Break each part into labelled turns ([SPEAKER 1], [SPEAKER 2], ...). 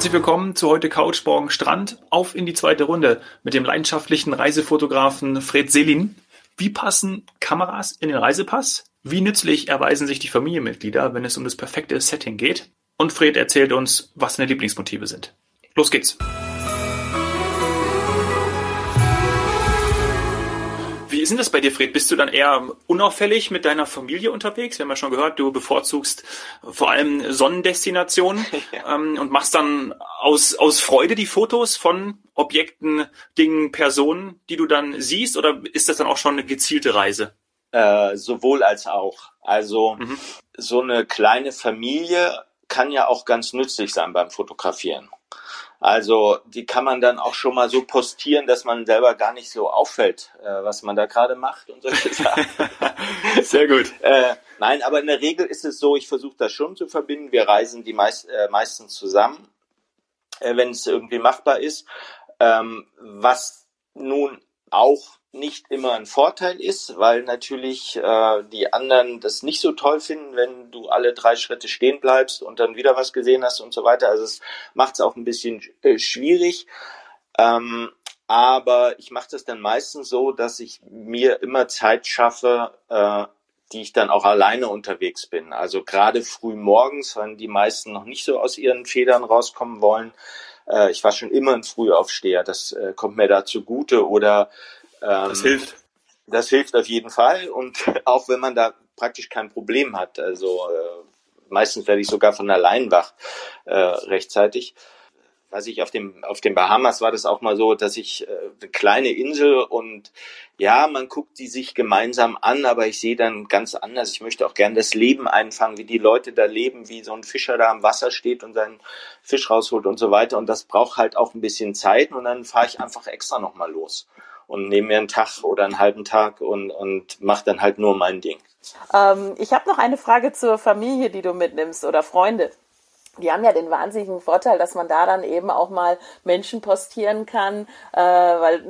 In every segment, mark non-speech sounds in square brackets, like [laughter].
[SPEAKER 1] Herzlich willkommen zu heute Couch, morgen Strand. Auf in die zweite Runde mit dem leidenschaftlichen Reisefotografen Fred Selin. Wie passen Kameras in den Reisepass? Wie nützlich erweisen sich die Familienmitglieder, wenn es um das perfekte Setting geht? Und Fred erzählt uns, was seine Lieblingsmotive sind. Los geht's! Ist denn das bei dir, Fred? Bist du dann eher unauffällig mit deiner Familie unterwegs? Wir haben ja schon gehört, du bevorzugst vor allem Sonnendestinationen [laughs] ja. ähm, und machst dann aus, aus Freude die Fotos von Objekten, Dingen, Personen, die du dann siehst? Oder ist das dann auch schon eine gezielte Reise?
[SPEAKER 2] Äh, sowohl als auch. Also mhm. so eine kleine Familie kann ja auch ganz nützlich sein beim Fotografieren. Also die kann man dann auch schon mal so postieren, dass man selber gar nicht so auffällt, äh, was man da gerade macht und solche [laughs] Sachen.
[SPEAKER 1] Sehr gut.
[SPEAKER 2] Äh, nein, aber in der Regel ist es so, ich versuche das schon zu verbinden. Wir reisen die meist, äh, meistens zusammen, äh, wenn es irgendwie machbar ist. Ähm, was nun auch nicht immer ein Vorteil ist, weil natürlich äh, die anderen das nicht so toll finden, wenn du alle drei Schritte stehen bleibst und dann wieder was gesehen hast und so weiter. Also es macht es auch ein bisschen äh, schwierig. Ähm, aber ich mache das dann meistens so, dass ich mir immer Zeit schaffe, äh, die ich dann auch alleine unterwegs bin. Also gerade früh morgens, wenn die meisten noch nicht so aus ihren Federn rauskommen wollen. Äh, ich war schon immer ein Frühaufsteher, das äh, kommt mir da zugute. Oder
[SPEAKER 1] ähm, das hilft.
[SPEAKER 2] Das hilft auf jeden Fall und [laughs] auch wenn man da praktisch kein Problem hat. Also äh, meistens werde ich sogar von allein wach äh, rechtzeitig. Was ich auf dem auf den Bahamas war das auch mal so, dass ich äh, eine kleine Insel und ja, man guckt die sich gemeinsam an, aber ich sehe dann ganz anders. Ich möchte auch gern das Leben einfangen, wie die Leute da leben, wie so ein Fischer da am Wasser steht und seinen Fisch rausholt und so weiter. Und das braucht halt auch ein bisschen Zeit und dann fahre ich einfach extra nochmal los und nehme mir einen Tag oder einen halben Tag und, und mache dann halt nur mein Ding.
[SPEAKER 3] Ähm, ich habe noch eine Frage zur Familie, die du mitnimmst oder Freunde die haben ja den wahnsinnigen Vorteil, dass man da dann eben auch mal Menschen postieren kann, äh, weil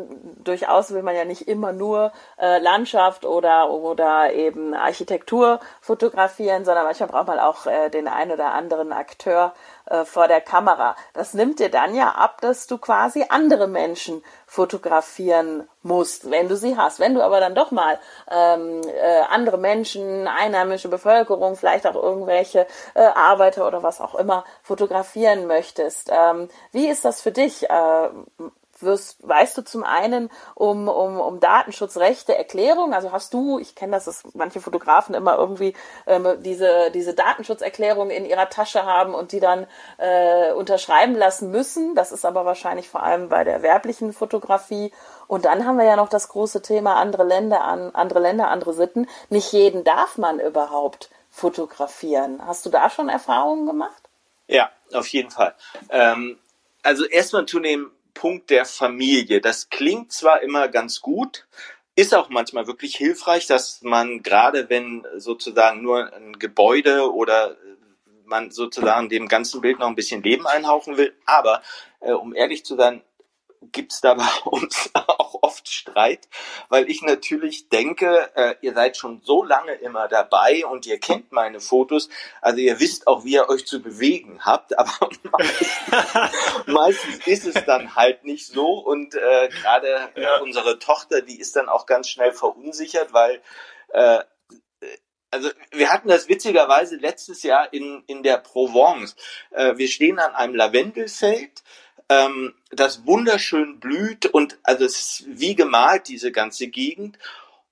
[SPEAKER 3] durchaus will man ja nicht immer nur äh, Landschaft oder oder eben Architektur fotografieren, sondern manchmal braucht man auch äh, den ein oder anderen Akteur äh, vor der Kamera. Das nimmt dir dann ja ab, dass du quasi andere Menschen fotografieren musst, wenn du sie hast. Wenn du aber dann doch mal ähm, äh, andere Menschen, einheimische Bevölkerung, vielleicht auch irgendwelche äh, Arbeiter oder was auch immer fotografieren möchtest, ähm, wie ist das für dich? Äh, wirst, weißt du zum einen um, um, um Datenschutzrechte Erklärung? Also hast du, ich kenne das, dass manche Fotografen immer irgendwie ähm, diese, diese Datenschutzerklärung in ihrer Tasche haben und die dann äh, unterschreiben lassen müssen. Das ist aber wahrscheinlich vor allem bei der werblichen Fotografie. Und dann haben wir ja noch das große Thema andere Länder an, andere Länder, andere Sitten. Nicht jeden darf man überhaupt fotografieren. Hast du da schon Erfahrungen gemacht?
[SPEAKER 2] Ja, auf jeden Fall. Ähm, also erstmal zu dem Punkt der Familie. Das klingt zwar immer ganz gut, ist auch manchmal wirklich hilfreich, dass man gerade wenn sozusagen nur ein Gebäude oder man sozusagen dem ganzen Bild noch ein bisschen Leben einhauchen will. Aber äh, um ehrlich zu sein, gibt's da bei [laughs] uns auch oft Streit, weil ich natürlich denke, äh, ihr seid schon so lange immer dabei und ihr kennt meine Fotos, also ihr wisst auch, wie ihr euch zu bewegen habt, [laughs] aber meistens, meistens ist es dann halt nicht so und äh, gerade ja. unsere Tochter, die ist dann auch ganz schnell verunsichert, weil äh, also wir hatten das witzigerweise letztes Jahr in, in der Provence. Äh, wir stehen an einem Lavendelfeld ähm, das wunderschön blüht und also es ist wie gemalt, diese ganze Gegend.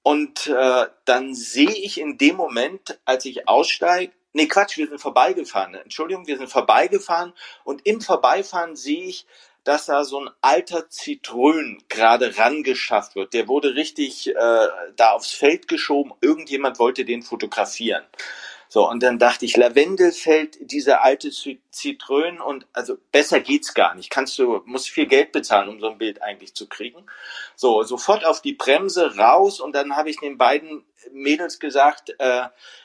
[SPEAKER 2] Und äh, dann sehe ich in dem Moment, als ich aussteige, nee Quatsch, wir sind vorbeigefahren. Entschuldigung, wir sind vorbeigefahren und im Vorbeifahren sehe ich, dass da so ein alter Zitrön gerade rangeschafft wird. Der wurde richtig äh, da aufs Feld geschoben. Irgendjemand wollte den fotografieren. So, und dann dachte ich, Lavendelfeld, diese alte Zitrön und also besser geht's gar nicht. Kannst du, musst viel Geld bezahlen, um so ein Bild eigentlich zu kriegen. So, sofort auf die Bremse raus und dann habe ich den beiden Mädels gesagt, äh,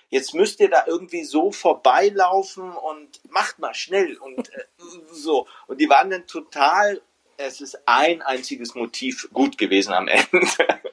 [SPEAKER 2] jetzt müsst ihr da irgendwie so vorbeilaufen und macht mal schnell und äh, so. Und die waren dann total, es ist ein einziges Motiv gut gewesen am Ende. [laughs]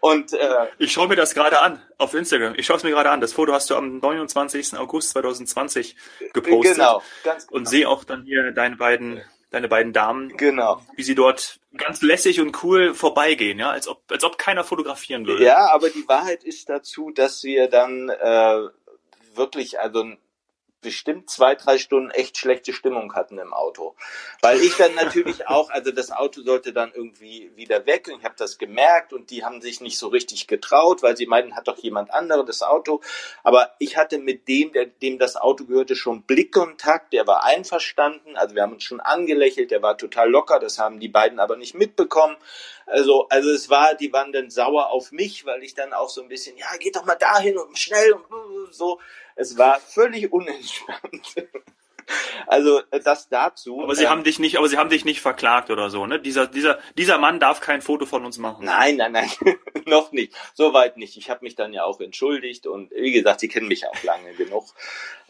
[SPEAKER 1] Und äh, ich schaue mir das gerade an auf Instagram. Ich schaue es mir gerade an. Das Foto hast du am 29. August 2020 gepostet. Genau, ganz genau. Und sehe auch dann hier deine beiden deine beiden Damen,
[SPEAKER 2] genau.
[SPEAKER 1] wie sie dort ganz lässig und cool vorbeigehen, ja, als ob, als ob keiner fotografieren würde.
[SPEAKER 2] Ja, aber die Wahrheit ist dazu, dass wir dann äh, wirklich, also bestimmt zwei, drei Stunden echt schlechte Stimmung hatten im Auto. Weil ich dann natürlich [laughs] auch, also das Auto sollte dann irgendwie wieder weg und ich habe das gemerkt und die haben sich nicht so richtig getraut, weil sie meinten, hat doch jemand anderes das Auto. Aber ich hatte mit dem, der, dem das Auto gehörte, schon Blickkontakt, der war einverstanden, also wir haben uns schon angelächelt, der war total locker, das haben die beiden aber nicht mitbekommen. Also, also es war, die waren dann sauer auf mich, weil ich dann auch so ein bisschen, ja, geht doch mal dahin und schnell und so. Es war völlig unentspannt. [laughs] Also das dazu.
[SPEAKER 1] Aber sie ähm, haben dich nicht, aber sie haben dich nicht verklagt oder so, ne? Dieser, dieser, dieser Mann darf kein Foto von uns machen.
[SPEAKER 2] Nein, nein, nein, [laughs] noch nicht. Soweit nicht. Ich habe mich dann ja auch entschuldigt und wie gesagt, sie kennen mich auch lange genug.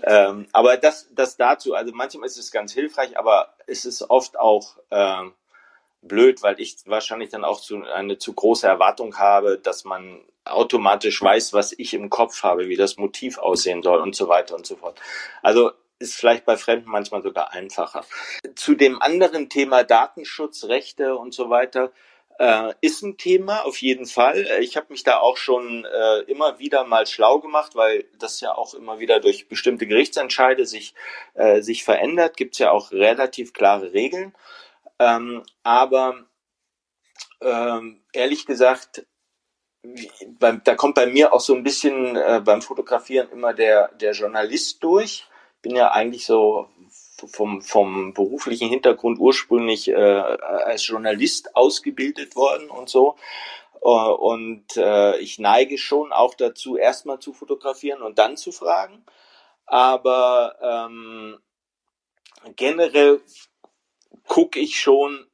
[SPEAKER 2] Ähm, aber das, das dazu. Also manchmal ist es ganz hilfreich, aber es ist oft auch ähm, blöd, weil ich wahrscheinlich dann auch zu, eine zu große Erwartung habe, dass man automatisch weiß, was ich im Kopf habe, wie das Motiv aussehen soll und so weiter und so fort. Also ist vielleicht bei Fremden manchmal sogar einfacher. Zu dem anderen Thema Datenschutz, Rechte und so weiter äh, ist ein Thema auf jeden Fall. Ich habe mich da auch schon äh, immer wieder mal schlau gemacht, weil das ja auch immer wieder durch bestimmte Gerichtsentscheide sich, äh, sich verändert. Gibt es ja auch relativ klare Regeln. Ähm, aber ähm, ehrlich gesagt, wie, beim, da kommt bei mir auch so ein bisschen äh, beim Fotografieren immer der, der Journalist durch. Bin ja eigentlich so vom, vom beruflichen Hintergrund ursprünglich äh, als Journalist ausgebildet worden und so. Äh, und äh, ich neige schon auch dazu, erstmal zu fotografieren und dann zu fragen. Aber ähm, generell gucke ich schon,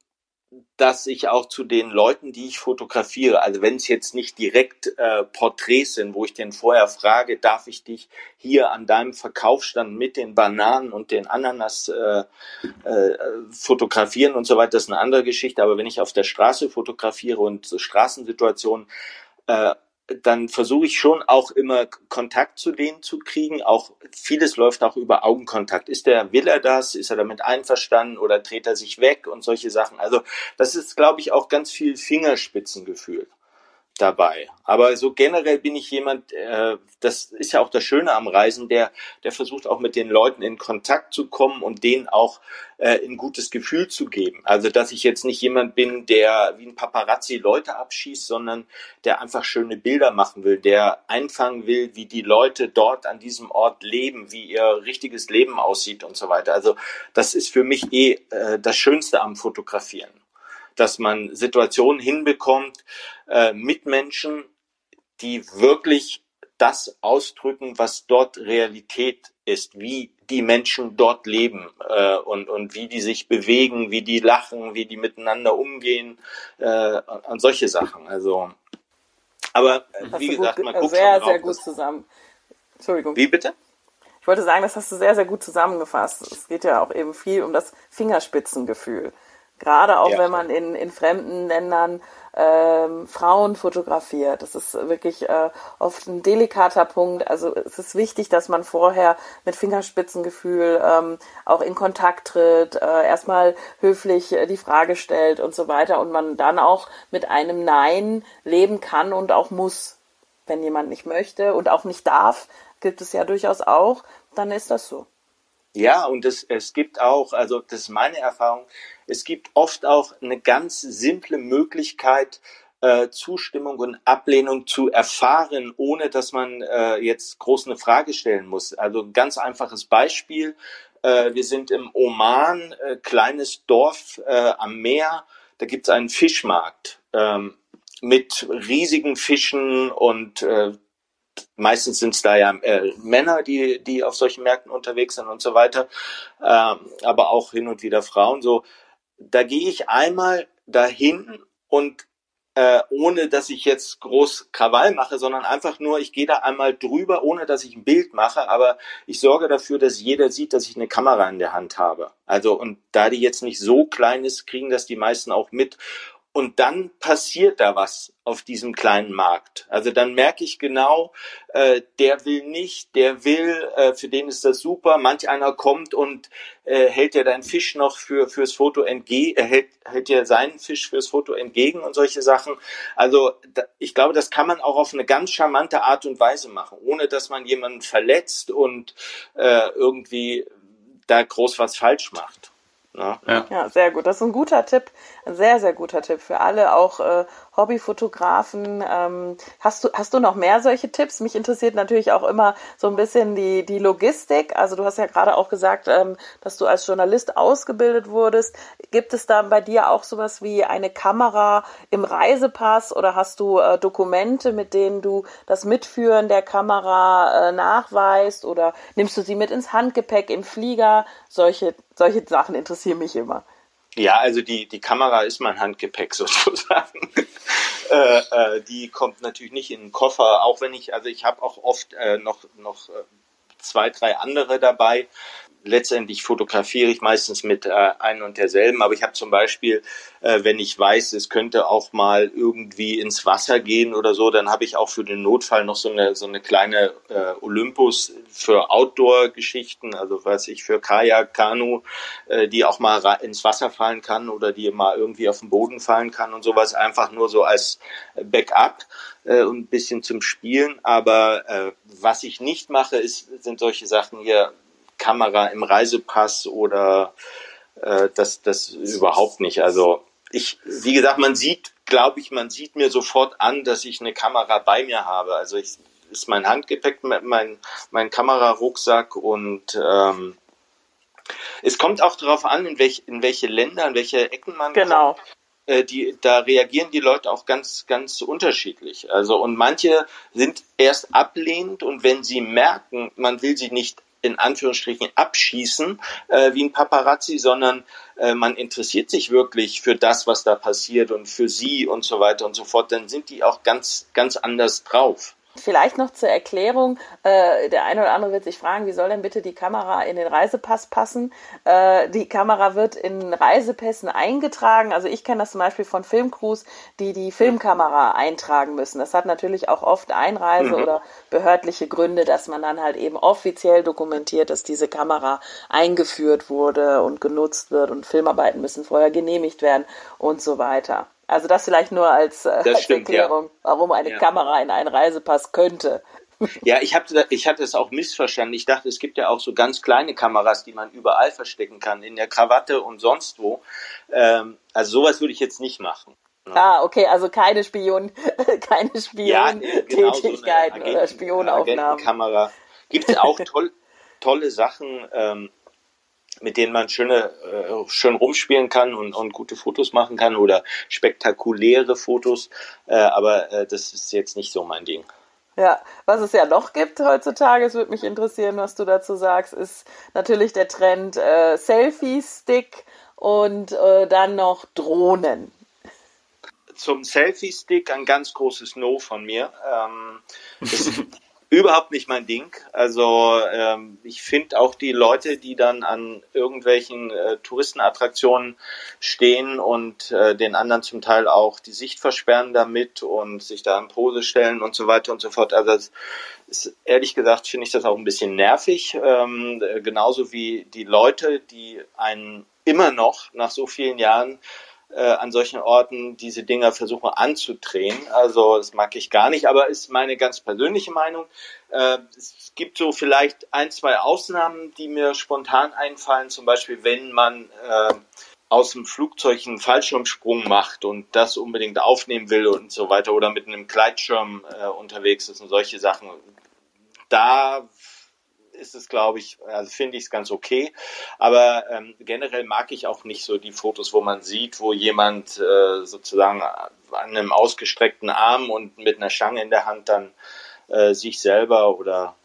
[SPEAKER 2] dass ich auch zu den Leuten, die ich fotografiere, also wenn es jetzt nicht direkt äh, Porträts sind, wo ich den vorher frage, darf ich dich hier an deinem Verkaufsstand mit den Bananen und den Ananas äh, äh, fotografieren und so weiter, das ist eine andere Geschichte. Aber wenn ich auf der Straße fotografiere und Straßensituationen, äh, dann versuche ich schon auch immer Kontakt zu denen zu kriegen. Auch vieles läuft auch über Augenkontakt. Ist der, will er das? Ist er damit einverstanden oder dreht er sich weg und solche Sachen? Also das ist, glaube ich, auch ganz viel Fingerspitzengefühl dabei. Aber so generell bin ich jemand, äh, das ist ja auch das Schöne am Reisen, der, der versucht auch mit den Leuten in Kontakt zu kommen und denen auch äh, ein gutes Gefühl zu geben. Also dass ich jetzt nicht jemand bin, der wie ein Paparazzi Leute abschießt, sondern der einfach schöne Bilder machen will, der einfangen will, wie die Leute dort an diesem Ort leben, wie ihr richtiges Leben aussieht und so weiter. Also das ist für mich eh äh, das Schönste am Fotografieren dass man Situationen hinbekommt äh, mit Menschen, die wirklich das ausdrücken, was dort Realität ist, wie die Menschen dort leben äh, und, und wie die sich bewegen, wie die lachen, wie die miteinander umgehen äh, und solche Sachen. Also, aber äh, wie gesagt,
[SPEAKER 3] gut, man guckt sehr, sehr gut zusammen. Entschuldigung.
[SPEAKER 2] Wie bitte?
[SPEAKER 3] Ich wollte sagen, das hast du sehr, sehr gut zusammengefasst. Es geht ja auch eben viel um das Fingerspitzengefühl. Gerade auch ja. wenn man in, in fremden Ländern ähm, Frauen fotografiert. Das ist wirklich äh, oft ein delikater Punkt. Also es ist wichtig, dass man vorher mit Fingerspitzengefühl ähm, auch in Kontakt tritt, äh, erstmal höflich äh, die Frage stellt und so weiter und man dann auch mit einem Nein leben kann und auch muss. Wenn jemand nicht möchte und auch nicht darf, gibt es ja durchaus auch, dann ist das so.
[SPEAKER 2] Ja, und es, es gibt auch, also das ist meine Erfahrung, es gibt oft auch eine ganz simple Möglichkeit, äh, Zustimmung und Ablehnung zu erfahren, ohne dass man äh, jetzt groß eine Frage stellen muss. Also ein ganz einfaches Beispiel. Äh, wir sind im Oman, kleines Dorf am Meer. Da gibt's einen Fischmarkt ähm, mit riesigen Fischen und meistens sind es da ja äh, Männer, die, die auf solchen Märkten unterwegs sind und so weiter, ähm, aber auch hin und wieder Frauen. So, da gehe ich einmal dahin und äh, ohne dass ich jetzt groß Krawall mache, sondern einfach nur, ich gehe da einmal drüber, ohne dass ich ein Bild mache, aber ich sorge dafür, dass jeder sieht, dass ich eine Kamera in der Hand habe. Also und da die jetzt nicht so klein ist, kriegen das die meisten auch mit und dann passiert da was auf diesem kleinen Markt. Also dann merke ich genau, äh, der will nicht, der will, äh, für den ist das super. Manch einer kommt und äh, hält ja deinen Fisch noch für fürs Foto entgegen, er hält, hält ja seinen Fisch fürs Foto entgegen und solche Sachen. Also da, ich glaube, das kann man auch auf eine ganz charmante Art und Weise machen, ohne dass man jemanden verletzt und äh, irgendwie da groß was falsch macht.
[SPEAKER 3] Ja. ja, sehr gut. Das ist ein guter Tipp, ein sehr, sehr guter Tipp für alle, auch äh, Hobbyfotografen. Ähm, hast du hast du noch mehr solche Tipps? Mich interessiert natürlich auch immer so ein bisschen die die Logistik. Also du hast ja gerade auch gesagt, ähm, dass du als Journalist ausgebildet wurdest. Gibt es da bei dir auch sowas wie eine Kamera im Reisepass oder hast du äh, Dokumente, mit denen du das Mitführen der Kamera äh, nachweist oder nimmst du sie mit ins Handgepäck im Flieger? Solche solche Sachen interessieren mich immer.
[SPEAKER 2] Ja, also die, die Kamera ist mein Handgepäck [laughs] sozusagen. äh, äh, die kommt natürlich nicht in den Koffer, auch wenn ich, also ich habe auch oft äh, noch, noch äh, zwei, drei andere dabei letztendlich fotografiere ich meistens mit äh, ein und derselben, aber ich habe zum Beispiel, äh, wenn ich weiß, es könnte auch mal irgendwie ins Wasser gehen oder so, dann habe ich auch für den Notfall noch so eine so eine kleine äh, Olympus für Outdoor-Geschichten, also weiß ich für Kajak, Kanu, äh, die auch mal ins Wasser fallen kann oder die mal irgendwie auf den Boden fallen kann und sowas, einfach nur so als Backup äh, und ein bisschen zum Spielen. Aber äh, was ich nicht mache, ist, sind solche Sachen hier Kamera im Reisepass oder äh, das, das überhaupt nicht. Also ich, wie gesagt, man sieht, glaube ich, man sieht mir sofort an, dass ich eine Kamera bei mir habe. Also ich ist mein Handgepäck, mein, mein Kamerarucksack und ähm, es kommt auch darauf an, in, welch, in welche Länder, in welche Ecken man
[SPEAKER 3] genau. kommt.
[SPEAKER 2] Äh, die, da reagieren die Leute auch ganz, ganz unterschiedlich. Also, und manche sind erst ablehnend und wenn sie merken, man will sie nicht in Anführungsstrichen abschießen äh, wie ein Paparazzi, sondern äh, man interessiert sich wirklich für das, was da passiert und für sie und so weiter und so fort, dann sind die auch ganz, ganz anders drauf.
[SPEAKER 3] Vielleicht noch zur Erklärung, äh, der eine oder andere wird sich fragen, wie soll denn bitte die Kamera in den Reisepass passen? Äh, die Kamera wird in Reisepässen eingetragen. Also ich kenne das zum Beispiel von Filmcrews, die die Filmkamera eintragen müssen. Das hat natürlich auch oft Einreise- mhm. oder behördliche Gründe, dass man dann halt eben offiziell dokumentiert, dass diese Kamera eingeführt wurde und genutzt wird und Filmarbeiten müssen vorher genehmigt werden und so weiter. Also das vielleicht nur als, äh, als
[SPEAKER 2] stimmt,
[SPEAKER 3] Erklärung,
[SPEAKER 2] ja.
[SPEAKER 3] warum eine ja. Kamera in einen Reisepass könnte. [laughs]
[SPEAKER 2] Ja, ich hatte, ich hatte es auch missverstanden. Ich dachte, es gibt ja auch so ganz kleine Kameras, die man überall verstecken kann, in der Krawatte und sonst wo. Ähm, also sowas würde ich jetzt nicht machen.
[SPEAKER 3] Ja. Ah, okay, also keine Spion, [laughs] keine Spion-Tätigkeiten ja, genau, so oder Spionaufnahmen.
[SPEAKER 2] Gibt es auch toll, [laughs] tolle Sachen. Ähm, mit denen man schöne, äh, schön rumspielen kann und, und gute Fotos machen kann oder spektakuläre Fotos. Äh, aber äh, das ist jetzt nicht so mein Ding.
[SPEAKER 3] Ja, was es ja noch gibt heutzutage, es würde mich interessieren, was du dazu sagst, ist natürlich der Trend äh, Selfie-Stick und äh, dann noch Drohnen.
[SPEAKER 2] Zum Selfie-Stick ein ganz großes No von mir. Ähm, [laughs] überhaupt nicht mein Ding. Also ähm, ich finde auch die Leute, die dann an irgendwelchen äh, Touristenattraktionen stehen und äh, den anderen zum Teil auch die Sicht versperren damit und sich da in Pose stellen und so weiter und so fort. Also das ist, ehrlich gesagt finde ich das auch ein bisschen nervig. Ähm, genauso wie die Leute, die einen immer noch nach so vielen Jahren äh, an solchen Orten diese Dinger versuche anzudrehen. Also das mag ich gar nicht, aber ist meine ganz persönliche Meinung. Äh, es gibt so vielleicht ein, zwei Ausnahmen, die mir spontan einfallen. Zum Beispiel, wenn man äh, aus dem Flugzeug einen Fallschirmsprung macht und das unbedingt aufnehmen will und so weiter oder mit einem Gleitschirm äh, unterwegs ist und solche Sachen. Da ist es, glaube ich, also finde ich es ganz okay. Aber ähm, generell mag ich auch nicht so die Fotos, wo man sieht, wo jemand äh, sozusagen an einem ausgestreckten Arm und mit einer Stange in der Hand dann äh, sich selber oder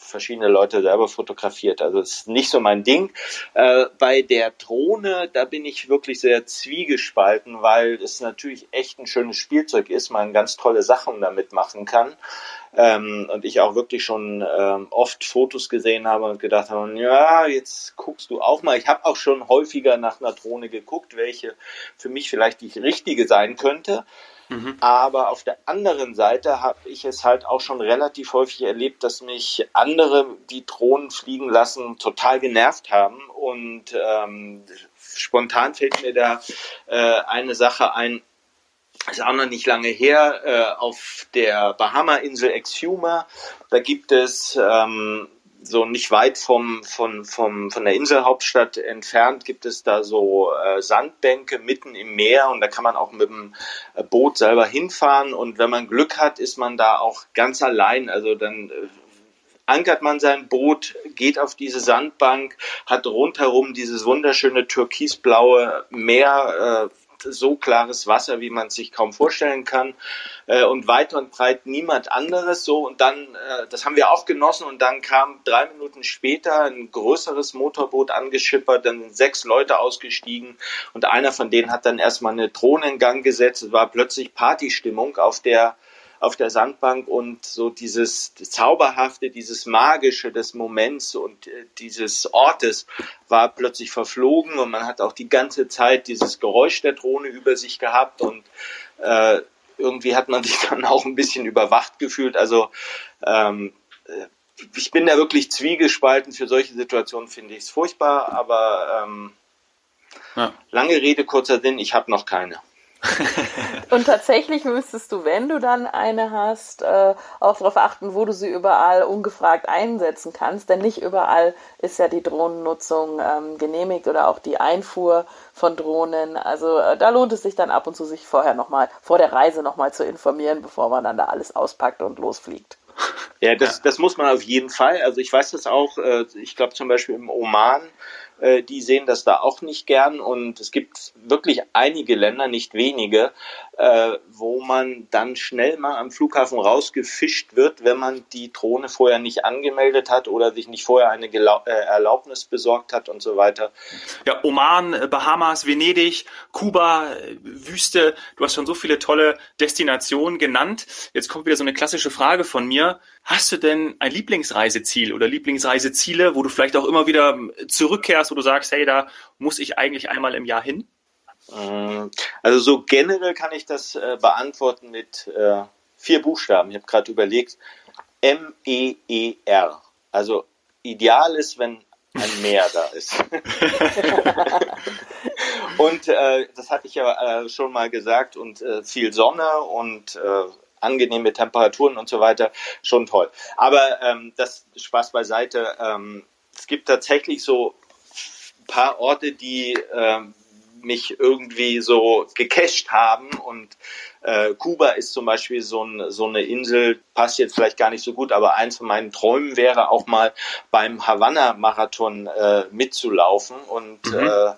[SPEAKER 2] verschiedene Leute selber fotografiert. Also es ist nicht so mein Ding. Äh, bei der Drohne, da bin ich wirklich sehr zwiegespalten, weil es natürlich echt ein schönes Spielzeug ist, man ganz tolle Sachen damit machen kann. Ähm, und ich auch wirklich schon ähm, oft Fotos gesehen habe und gedacht habe, ja, jetzt guckst du auch mal. Ich habe auch schon häufiger nach einer Drohne geguckt, welche für mich vielleicht die richtige sein könnte. Mhm. Aber auf der anderen Seite habe ich es halt auch schon relativ häufig erlebt, dass mich andere, die Drohnen fliegen lassen, total genervt haben. Und ähm, spontan fällt mir da äh, eine Sache ein, ist auch noch nicht lange her, äh, auf der Bahama-Insel Exuma. Da gibt es ähm, so nicht weit vom, von, vom, von der Inselhauptstadt entfernt gibt es da so äh, Sandbänke mitten im Meer und da kann man auch mit dem äh, Boot selber hinfahren und wenn man Glück hat, ist man da auch ganz allein. Also dann äh, ankert man sein Boot, geht auf diese Sandbank, hat rundherum dieses wunderschöne türkisblaue Meer, äh, so klares Wasser, wie man sich kaum vorstellen kann. Äh, und weit und breit niemand anderes so. Und dann, äh, das haben wir auch genossen. Und dann kam drei Minuten später ein größeres Motorboot angeschippert, dann sind sechs Leute ausgestiegen und einer von denen hat dann erstmal eine Drohne in Gang gesetzt. Es war plötzlich Partystimmung auf der auf der Sandbank und so dieses Zauberhafte, dieses Magische des Moments und äh, dieses Ortes war plötzlich verflogen und man hat auch die ganze Zeit dieses Geräusch der Drohne über sich gehabt und äh, irgendwie hat man sich [laughs] dann auch ein bisschen überwacht gefühlt. Also ähm, äh, ich bin da wirklich zwiegespalten. Für solche Situationen finde ich es furchtbar, aber ähm, ja. lange Rede, kurzer Sinn, ich habe noch keine. [laughs]
[SPEAKER 3] und tatsächlich müsstest du, wenn du dann eine hast, äh, auch darauf achten, wo du sie überall ungefragt einsetzen kannst, denn nicht überall ist ja die Drohnennutzung ähm, genehmigt oder auch die Einfuhr von Drohnen. Also äh, da lohnt es sich dann ab und zu, sich vorher nochmal, vor der Reise nochmal zu informieren, bevor man dann da alles auspackt und losfliegt.
[SPEAKER 2] Ja, das, das muss man auf jeden Fall. Also ich weiß das auch, äh, ich glaube zum Beispiel im Oman äh, die sehen das da auch nicht gern und es gibt wirklich einige Länder, nicht wenige, äh, wo man dann schnell mal am Flughafen rausgefischt wird, wenn man die Drohne vorher nicht angemeldet hat oder sich nicht vorher eine Gelau äh, Erlaubnis besorgt hat und so weiter.
[SPEAKER 1] Ja, Oman, äh, Bahamas, Venedig, Kuba, äh, Wüste, du hast schon so viele tolle Destinationen genannt. Jetzt kommt wieder so eine klassische Frage von mir. Hast du denn ein Lieblingsreiseziel oder Lieblingsreiseziele, wo du vielleicht auch immer wieder zurückkehrst, wo du sagst, hey, da muss ich eigentlich einmal im Jahr hin?
[SPEAKER 2] Mm, also so generell kann ich das äh, beantworten mit äh, vier Buchstaben. Ich habe gerade überlegt, M-E-E-R. Also ideal ist, wenn ein Meer da ist. [laughs] und äh, das hatte ich ja äh, schon mal gesagt und äh, viel Sonne und äh, angenehme Temperaturen und so weiter, schon toll. Aber ähm, das Spaß beiseite. Ähm, es gibt tatsächlich so paar Orte, die ähm, mich irgendwie so gecached haben und äh, Kuba ist zum Beispiel so, ein, so eine Insel, passt jetzt vielleicht gar nicht so gut, aber eins von meinen Träumen wäre auch mal beim Havanna-Marathon äh, mitzulaufen und mhm. äh,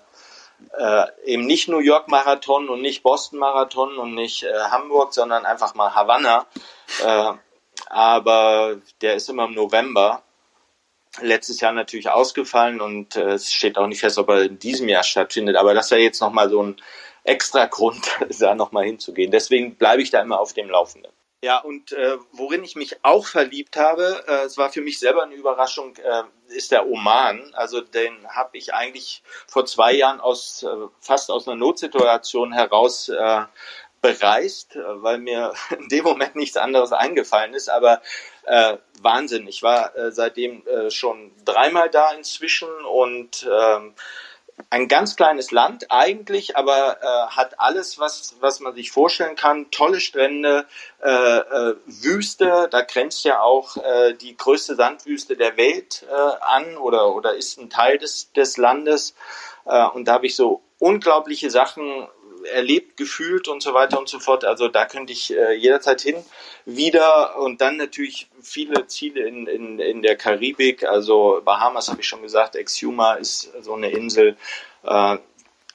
[SPEAKER 2] äh, eben nicht New York Marathon und nicht Boston Marathon und nicht äh, Hamburg, sondern einfach mal Havanna. Äh, aber der ist immer im November letztes Jahr natürlich ausgefallen und äh, es steht auch nicht fest, ob er in diesem Jahr stattfindet. Aber das wäre jetzt nochmal so ein extra Grund, [laughs] da nochmal hinzugehen. Deswegen bleibe ich da immer auf dem Laufenden. Ja, und äh, worin ich mich auch verliebt habe, äh, es war für mich selber eine Überraschung, äh, ist der Oman. Also den habe ich eigentlich vor zwei Jahren aus äh, fast aus einer Notsituation heraus äh, bereist, weil mir [laughs] in dem Moment nichts anderes eingefallen ist. Aber äh, Wahnsinn. Ich war äh, seitdem äh, schon dreimal da inzwischen und ähm, ein ganz kleines Land eigentlich, aber äh, hat alles, was, was man sich vorstellen kann. Tolle Strände, äh, äh, Wüste, da grenzt ja auch äh, die größte Sandwüste der Welt äh, an oder, oder ist ein Teil des, des Landes. Äh, und da habe ich so unglaubliche Sachen erlebt, gefühlt und so weiter und so fort. Also da könnte ich äh, jederzeit hin wieder und dann natürlich viele Ziele in, in, in der Karibik. Also Bahamas habe ich schon gesagt, Exuma ist so eine Insel. Äh,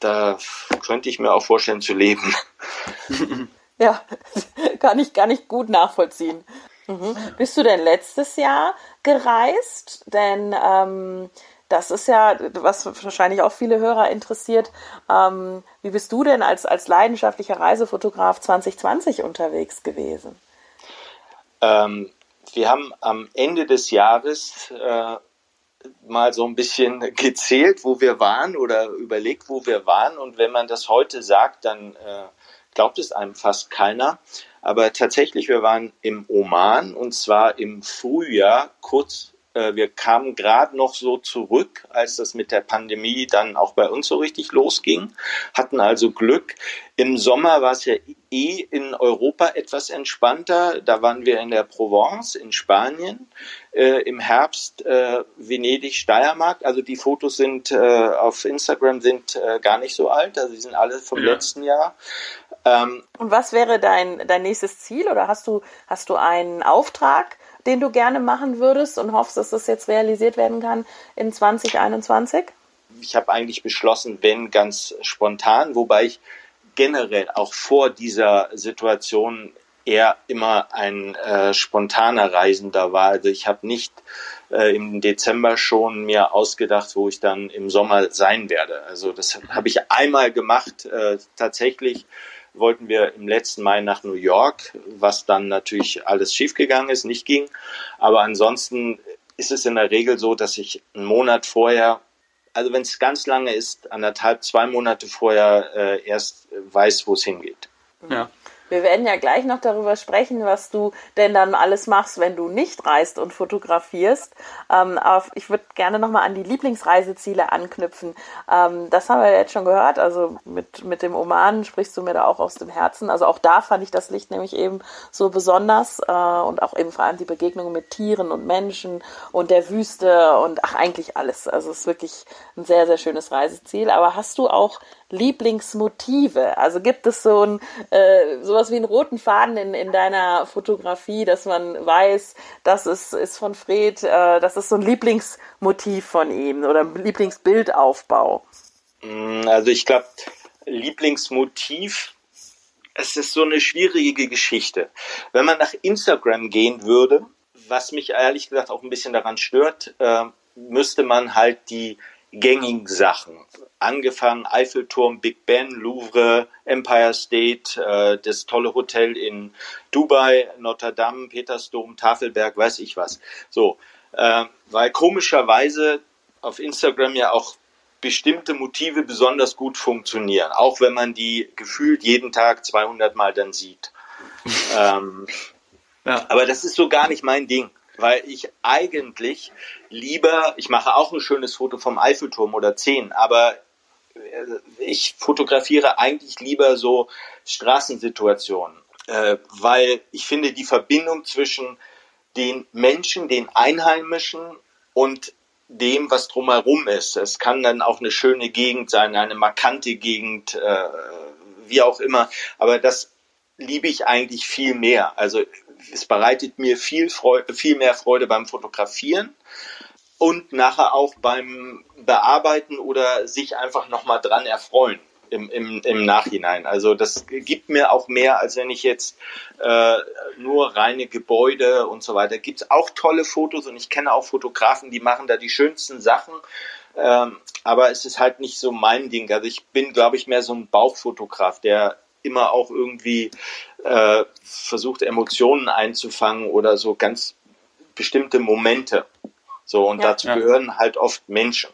[SPEAKER 2] da könnte ich mir auch vorstellen zu leben. [laughs]
[SPEAKER 3] Ja, [laughs] kann ich gar nicht gut nachvollziehen. Mhm. Bist du denn letztes Jahr gereist? Denn ähm, das ist ja, was wahrscheinlich auch viele Hörer interessiert. Ähm, wie bist du denn als, als leidenschaftlicher Reisefotograf 2020 unterwegs gewesen?
[SPEAKER 2] Ähm, wir haben am Ende des Jahres äh, mal so ein bisschen [laughs] gezählt, wo wir waren oder überlegt, wo wir waren. Und wenn man das heute sagt, dann äh, glaubt es einem fast keiner. Aber tatsächlich, wir waren im Oman und zwar im Frühjahr, kurz wir kamen gerade noch so zurück, als das mit der Pandemie dann auch bei uns so richtig losging, hatten also Glück. Im Sommer war es ja eh in Europa etwas entspannter. Da waren wir in der Provence in Spanien. Äh, Im Herbst äh, Venedig, Steiermark. Also die Fotos sind äh, auf Instagram sind äh, gar nicht so alt. Also die sind alle vom ja. letzten Jahr.
[SPEAKER 3] Ähm, Und was wäre dein, dein nächstes Ziel? Oder hast du, hast du einen Auftrag? Den du gerne machen würdest und hoffst, dass das jetzt realisiert werden kann in 2021?
[SPEAKER 2] Ich habe eigentlich beschlossen, wenn ganz spontan, wobei ich generell auch vor dieser Situation eher immer ein äh, spontaner Reisender war. Also ich habe nicht äh, im Dezember schon mir ausgedacht, wo ich dann im Sommer sein werde. Also das habe ich einmal gemacht, äh, tatsächlich wollten wir im letzten Mai nach New York, was dann natürlich alles schiefgegangen ist, nicht ging. Aber ansonsten ist es in der Regel so, dass ich einen Monat vorher, also wenn es ganz lange ist, anderthalb, zwei Monate vorher äh, erst weiß, wo es hingeht.
[SPEAKER 3] Ja. Wir werden ja gleich noch darüber sprechen, was du denn dann alles machst, wenn du nicht reist und fotografierst. Ähm, ich würde gerne nochmal an die Lieblingsreiseziele anknüpfen. Ähm, das haben wir jetzt schon gehört. Also mit, mit dem Oman sprichst du mir da auch aus dem Herzen. Also auch da fand ich das Licht nämlich eben so besonders äh, und auch eben vor allem die Begegnung mit Tieren und Menschen und der Wüste und ach eigentlich alles. Also es ist wirklich ein sehr, sehr schönes Reiseziel. Aber hast du auch Lieblingsmotive? Also gibt es so ein äh, sowas wie einen roten Faden in, in deiner Fotografie, dass man weiß, das ist, ist von Fred, äh, das ist so ein Lieblingsmotiv von ihm oder Lieblingsbildaufbau?
[SPEAKER 2] Mm, also ich glaube, Lieblingsmotiv, es ist so eine schwierige Geschichte. Wenn man nach Instagram gehen würde, was mich ehrlich gesagt auch ein bisschen daran stört, äh, müsste man halt die gängigen Sachen angefangen Eiffelturm, Big Ben, Louvre, Empire State, äh, das tolle Hotel in Dubai, Notre Dame, Petersdom, Tafelberg, weiß ich was. So, äh, weil komischerweise auf Instagram ja auch bestimmte Motive besonders gut funktionieren, auch wenn man die gefühlt jeden Tag 200 Mal dann sieht. [laughs] ähm, ja. Aber das ist so gar nicht mein Ding weil ich eigentlich lieber, ich mache auch ein schönes Foto vom Eiffelturm oder 10, aber ich fotografiere eigentlich lieber so Straßensituationen, äh, weil ich finde die Verbindung zwischen den Menschen, den Einheimischen und dem, was drumherum ist. Es kann dann auch eine schöne Gegend sein, eine markante Gegend, äh, wie auch immer. Aber das liebe ich eigentlich viel mehr. Also es bereitet mir viel, Freude, viel mehr Freude beim Fotografieren und nachher auch beim Bearbeiten oder sich einfach nochmal dran erfreuen im, im, im Nachhinein. Also das gibt mir auch mehr, als wenn ich jetzt äh, nur reine Gebäude und so weiter. Gibt es auch tolle Fotos und ich kenne auch Fotografen, die machen da die schönsten Sachen. Ähm, aber es ist halt nicht so mein Ding. Also ich bin, glaube ich, mehr so ein Bauchfotograf, der immer auch irgendwie äh, versucht, Emotionen einzufangen oder so ganz bestimmte Momente. So, und ja. dazu gehören halt oft Menschen.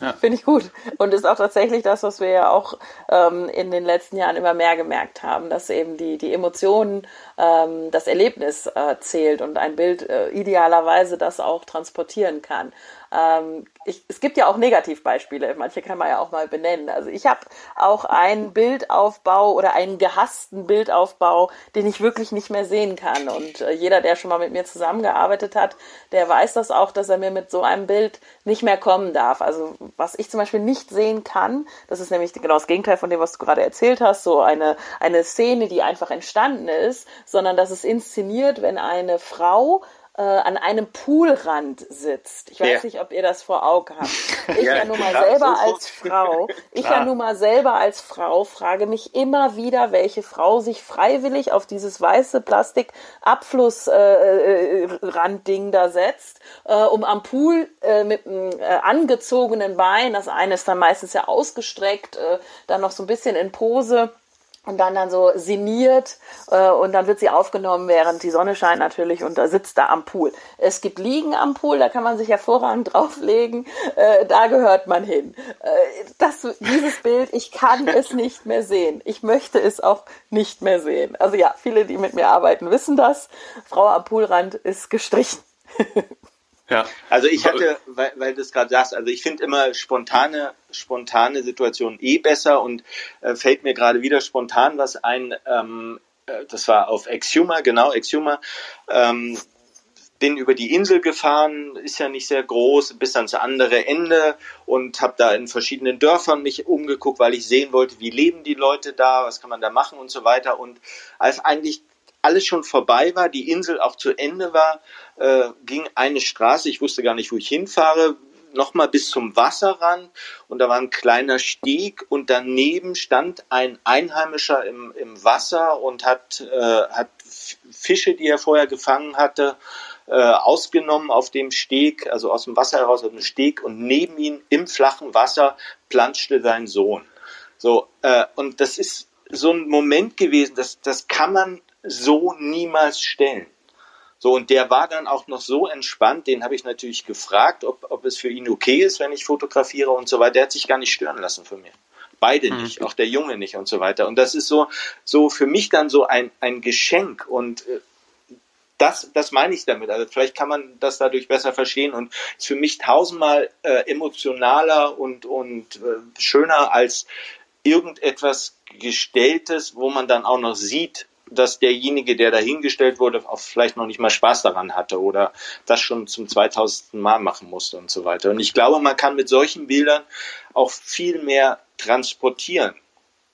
[SPEAKER 3] Ja. Finde ich gut. Und ist auch tatsächlich das, was wir ja auch ähm, in den letzten Jahren immer mehr gemerkt haben, dass eben die, die Emotionen, ähm, das Erlebnis äh, zählt und ein Bild äh, idealerweise das auch transportieren kann. Ähm, ich, es gibt ja auch Negativbeispiele, manche kann man ja auch mal benennen. Also ich habe auch einen Bildaufbau oder einen gehassten Bildaufbau, den ich wirklich nicht mehr sehen kann. Und äh, jeder, der schon mal mit mir zusammengearbeitet hat, der weiß das auch, dass er mir mit so einem Bild nicht mehr kommen darf. Also was ich zum Beispiel nicht sehen kann, das ist nämlich genau das Gegenteil von dem, was du gerade erzählt hast, so eine, eine Szene, die einfach entstanden ist, sondern dass es inszeniert, wenn eine Frau äh, an einem Poolrand sitzt. Ich weiß ja. nicht, ob ihr das vor Augen habt. [laughs] Ich ja, ja nun mal selber so als [laughs] Frau, ich ja nun mal selber als Frau frage mich immer wieder, welche Frau sich freiwillig auf dieses weiße Plastik-Abflussrandding äh, da setzt, äh, um am Pool äh, mit einem äh, angezogenen Bein, das eine ist dann meistens ja ausgestreckt, äh, dann noch so ein bisschen in Pose, und dann dann so sinniert äh, und dann wird sie aufgenommen, während die Sonne scheint natürlich und da sitzt da am Pool. Es gibt Liegen am Pool, da kann man sich hervorragend [laughs] drauflegen, äh, da gehört man hin. Äh, das, dieses Bild, ich kann es nicht mehr sehen. Ich möchte es auch nicht mehr sehen. Also ja, viele, die mit mir arbeiten, wissen das. Frau am Poolrand ist gestrichen. [laughs]
[SPEAKER 2] Ja. Also ich hatte, weil, weil du es gerade sagst, also ich finde immer spontane, spontane Situationen eh besser und äh, fällt mir gerade wieder spontan was ein, ähm, äh, das war auf Exhuma, genau, Exhuma, ähm, bin über die Insel gefahren, ist ja nicht sehr groß, bis ans andere Ende und habe da in verschiedenen Dörfern mich umgeguckt, weil ich sehen wollte, wie leben die Leute da, was kann man da machen und so weiter. Und als eigentlich alles schon vorbei war, die Insel auch zu Ende war, äh, ging eine Straße, ich wusste gar nicht, wo ich hinfahre, nochmal bis zum Wasser ran und da war ein kleiner Steg und daneben stand ein Einheimischer im, im Wasser und hat, äh, hat Fische, die er vorher gefangen hatte, äh, ausgenommen auf dem Steg, also aus dem Wasser heraus auf dem Steg und neben ihm im flachen Wasser planschte sein Sohn. So, äh, und das ist so ein Moment gewesen, das, das kann man so niemals stellen. So, und der war dann auch noch so entspannt, den habe ich natürlich gefragt, ob, ob es für ihn okay ist, wenn ich fotografiere und so weiter. Der hat sich gar nicht stören lassen von mir. Beide mhm. nicht, auch der Junge nicht und so weiter. Und das ist so, so für mich dann so ein, ein Geschenk und äh, das, das meine ich damit. Also vielleicht kann man das dadurch besser verstehen und ist für mich tausendmal äh, emotionaler und, und äh, schöner als irgendetwas Gestelltes, wo man dann auch noch sieht, dass derjenige, der dahingestellt wurde, auch vielleicht noch nicht mal Spaß daran hatte oder das schon zum 2000. Mal machen musste und so weiter. Und ich glaube, man kann mit solchen Bildern auch viel mehr transportieren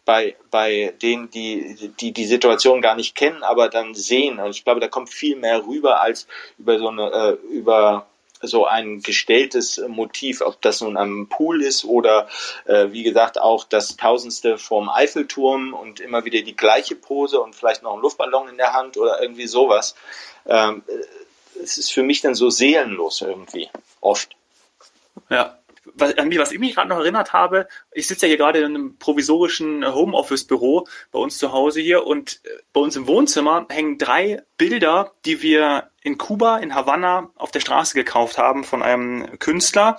[SPEAKER 2] bei, bei denen, die, die die Situation gar nicht kennen, aber dann sehen. Und ich glaube, da kommt viel mehr rüber als über so eine, äh, über so ein gestelltes Motiv, ob das nun am Pool ist oder äh, wie gesagt auch das Tausendste vom Eiffelturm und immer wieder die gleiche Pose und vielleicht noch ein Luftballon in der Hand oder irgendwie sowas. Ähm, es ist für mich dann so seelenlos irgendwie, oft.
[SPEAKER 1] Ja, was, an was ich mich gerade noch erinnert habe, ich sitze ja hier gerade in einem provisorischen Homeoffice-Büro bei uns zu Hause hier und äh, bei uns im Wohnzimmer hängen drei Bilder, die wir in Kuba, in Havanna auf der Straße gekauft haben von einem Künstler,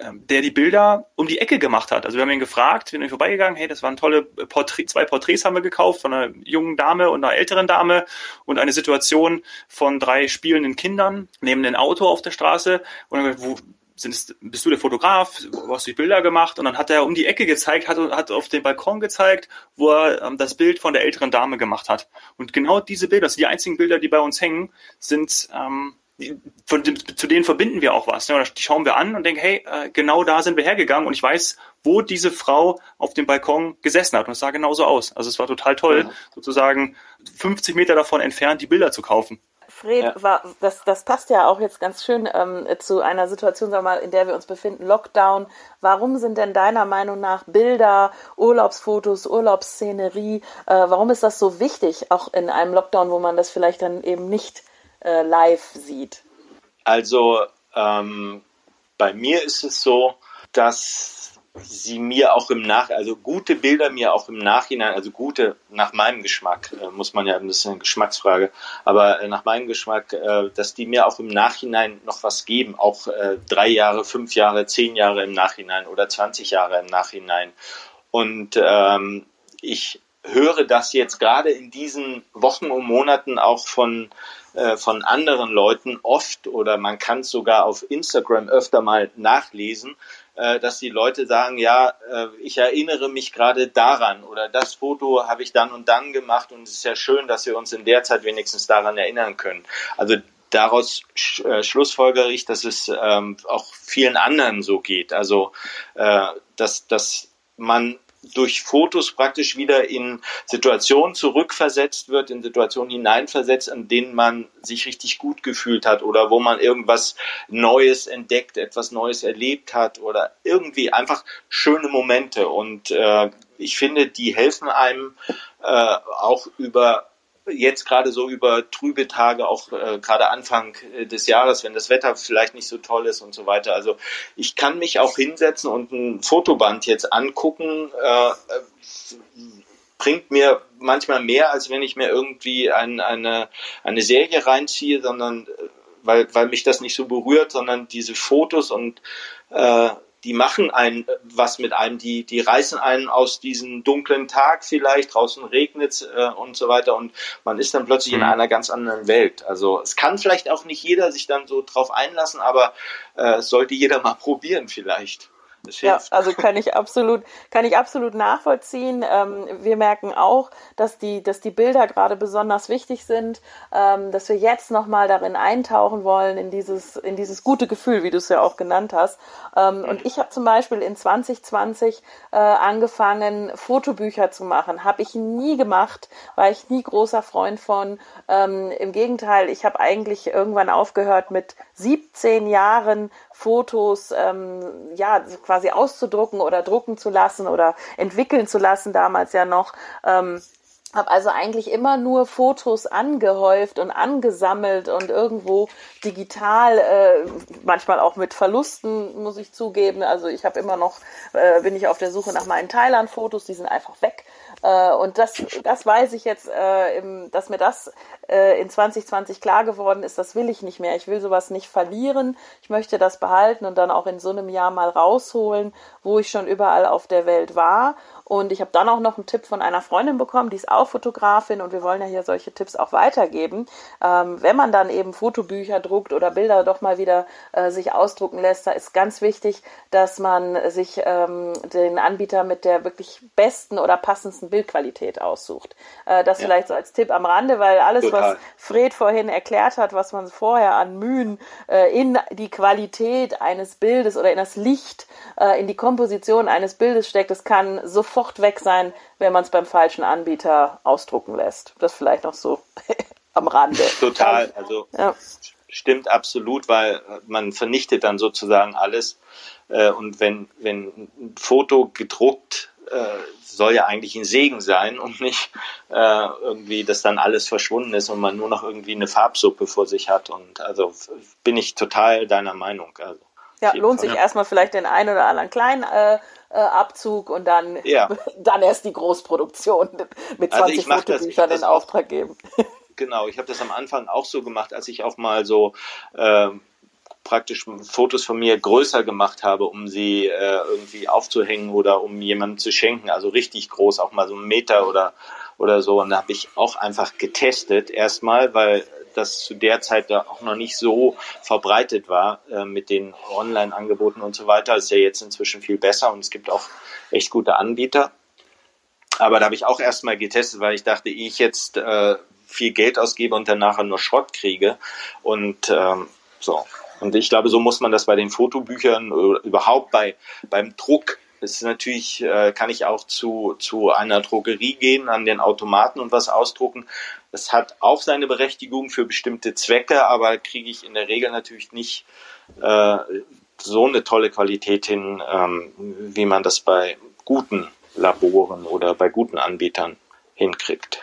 [SPEAKER 1] ähm, der die Bilder um die Ecke gemacht hat. Also wir haben ihn gefragt, wir sind vorbeigegangen, hey, das waren tolle Porträt, zwei Porträts haben wir gekauft von einer jungen Dame und einer älteren Dame und eine Situation von drei spielenden Kindern neben dem Auto auf der Straße. Und sind, bist du der Fotograf, wo hast du die Bilder gemacht? Und dann hat er um die Ecke gezeigt, hat, hat auf den Balkon gezeigt, wo er ähm, das Bild von der älteren Dame gemacht hat. Und genau diese Bilder, das sind die einzigen Bilder, die bei uns hängen, sind, ähm, von dem, zu denen verbinden wir auch was. Ne? Die schauen wir an und denken, hey, äh, genau da sind wir hergegangen und ich weiß, wo diese Frau auf dem Balkon gesessen hat. Und es sah genauso aus. Also es war total toll, ja. sozusagen 50 Meter davon entfernt die Bilder zu kaufen.
[SPEAKER 3] Fred, ja. war, das, das passt ja auch jetzt ganz schön ähm, zu einer Situation, sag mal, in der wir uns befinden, Lockdown. Warum sind denn deiner Meinung nach Bilder, Urlaubsfotos, Urlaubsszenerie, äh, warum ist das so wichtig, auch in einem Lockdown, wo man das vielleicht dann eben nicht äh, live sieht?
[SPEAKER 2] Also ähm, bei mir ist es so, dass sie mir auch im Nach, also gute Bilder mir auch im Nachhinein, also gute nach meinem Geschmack, äh, muss man ja, das ist eine Geschmacksfrage, aber äh, nach meinem Geschmack, äh, dass die mir auch im Nachhinein noch was geben, auch äh, drei Jahre, fünf Jahre, zehn Jahre im Nachhinein oder 20 Jahre im Nachhinein. Und ähm, ich höre das jetzt gerade in diesen Wochen und Monaten auch von äh, von anderen Leuten oft oder man kann es sogar auf Instagram öfter mal nachlesen, äh, dass die Leute sagen, ja, äh, ich erinnere mich gerade daran oder das Foto habe ich dann und dann gemacht und es ist ja schön, dass wir uns in der Zeit wenigstens daran erinnern können. Also daraus äh, schlussfolgere ich, dass es ähm, auch vielen anderen so geht. Also äh, dass, dass man durch Fotos praktisch wieder in Situationen zurückversetzt wird, in Situationen hineinversetzt, an denen man sich richtig gut gefühlt hat oder wo man irgendwas Neues entdeckt, etwas Neues erlebt hat oder irgendwie einfach schöne Momente. Und äh, ich finde, die helfen einem äh, auch über jetzt gerade so über trübe Tage, auch äh, gerade Anfang äh, des Jahres, wenn das Wetter vielleicht nicht so toll ist und so weiter. Also ich kann mich auch hinsetzen und ein Fotoband jetzt angucken. Äh, bringt mir manchmal mehr, als wenn ich mir irgendwie ein, eine, eine Serie reinziehe, sondern äh, weil, weil mich das nicht so berührt, sondern diese Fotos und äh, die machen einen was mit einem, die, die reißen einen aus diesem dunklen Tag vielleicht, draußen regnet äh, und so weiter und man ist dann plötzlich mhm. in einer ganz anderen Welt. Also es kann vielleicht auch nicht jeder sich dann so drauf einlassen, aber äh, sollte jeder mal [laughs] probieren vielleicht.
[SPEAKER 3] Ja, also kann ich absolut, kann ich absolut nachvollziehen. Ähm, wir merken auch, dass die, dass die Bilder gerade besonders wichtig sind, ähm, dass wir jetzt nochmal darin eintauchen wollen, in dieses, in dieses gute Gefühl, wie du es ja auch genannt hast. Ähm, und ich habe zum Beispiel in 2020 äh, angefangen, Fotobücher zu machen. Habe ich nie gemacht, war ich nie großer Freund von. Ähm, Im Gegenteil, ich habe eigentlich irgendwann aufgehört mit 17 Jahren Fotos ähm, ja quasi auszudrucken oder drucken zu lassen oder entwickeln zu lassen, damals ja noch. Ähm, habe also eigentlich immer nur Fotos angehäuft und angesammelt und irgendwo digital, äh, manchmal auch mit Verlusten, muss ich zugeben. Also ich habe immer noch, äh, bin ich auf der Suche nach meinen Thailand-Fotos, die sind einfach weg. Äh, und das, das weiß ich jetzt, äh, im, dass mir das äh, in 2020 klar geworden ist, das will ich nicht mehr. Ich will sowas nicht verlieren. Ich möchte das behalten und dann auch in so einem Jahr mal rausholen, wo ich schon überall auf der Welt war. Und ich habe dann auch noch einen Tipp von einer Freundin bekommen, die ist auch Fotografin und wir wollen ja hier solche Tipps auch weitergeben. Ähm, wenn man dann eben Fotobücher druckt oder Bilder doch mal wieder äh, sich ausdrucken lässt, da ist ganz wichtig, dass man sich ähm, den Anbieter mit der wirklich besten oder passendsten Bildqualität aussucht. Äh, das ja. vielleicht so als Tipp am Rande, weil alles, Total. was Fred vorhin erklärt hat, was man vorher an Mühen äh, in die Qualität eines Bildes oder in das Licht, äh, in die Komposition eines Bildes steckt, das kann sofort sofort weg sein, wenn man es beim falschen Anbieter ausdrucken lässt. Das vielleicht noch so [laughs] am Rande.
[SPEAKER 2] Total, also ja. stimmt absolut, weil man vernichtet dann sozusagen alles. Äh, und wenn, wenn ein Foto gedruckt äh, soll ja eigentlich ein Segen sein und nicht äh, irgendwie, dass dann alles verschwunden ist und man nur noch irgendwie eine Farbsuppe vor sich hat. Und also bin ich total deiner Meinung. Also,
[SPEAKER 3] ja, lohnt Fall. sich erstmal vielleicht den einen oder anderen kleinen äh, äh, Abzug und dann, ja. [laughs] dann erst die Großproduktion mit 20 also Fotobüchern in Auftrag geben. [laughs]
[SPEAKER 2] Genau, ich habe das am Anfang auch so gemacht, als ich auch mal so äh, praktisch Fotos von mir größer gemacht habe, um sie äh, irgendwie aufzuhängen oder um jemandem zu schenken, also richtig groß, auch mal so einen Meter oder oder so. Und da habe ich auch einfach getestet erstmal, weil das zu der Zeit da auch noch nicht so verbreitet war äh, mit den Online-Angeboten und so weiter. Ist ja jetzt inzwischen viel besser und es gibt auch echt gute Anbieter. Aber da habe ich auch erstmal getestet, weil ich dachte, ich jetzt äh, viel Geld ausgebe und dann nachher nur Schrott kriege. Und ähm, so. Und ich glaube, so muss man das bei den Fotobüchern oder überhaupt bei, beim Druck es ist natürlich, äh, kann ich auch zu, zu einer Drogerie gehen, an den Automaten und was ausdrucken. Das hat auch seine Berechtigung für bestimmte Zwecke, aber kriege ich in der Regel natürlich nicht äh, so eine tolle Qualität hin, ähm, wie man das bei guten Laboren oder bei guten Anbietern hinkriegt.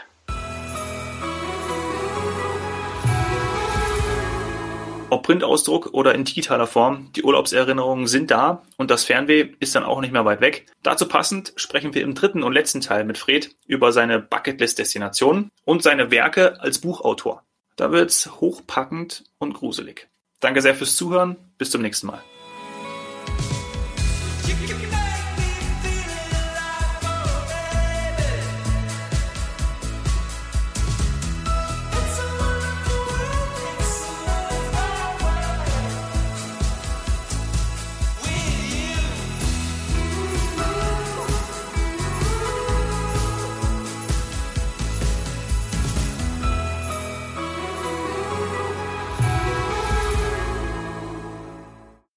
[SPEAKER 1] Ob Printausdruck oder in digitaler Form, die Urlaubserinnerungen sind da und das Fernweh ist dann auch nicht mehr weit weg. Dazu passend sprechen wir im dritten und letzten Teil mit Fred über seine Bucketlist-Destinationen und seine Werke als Buchautor. Da wird's hochpackend und gruselig. Danke sehr fürs Zuhören. Bis zum nächsten Mal.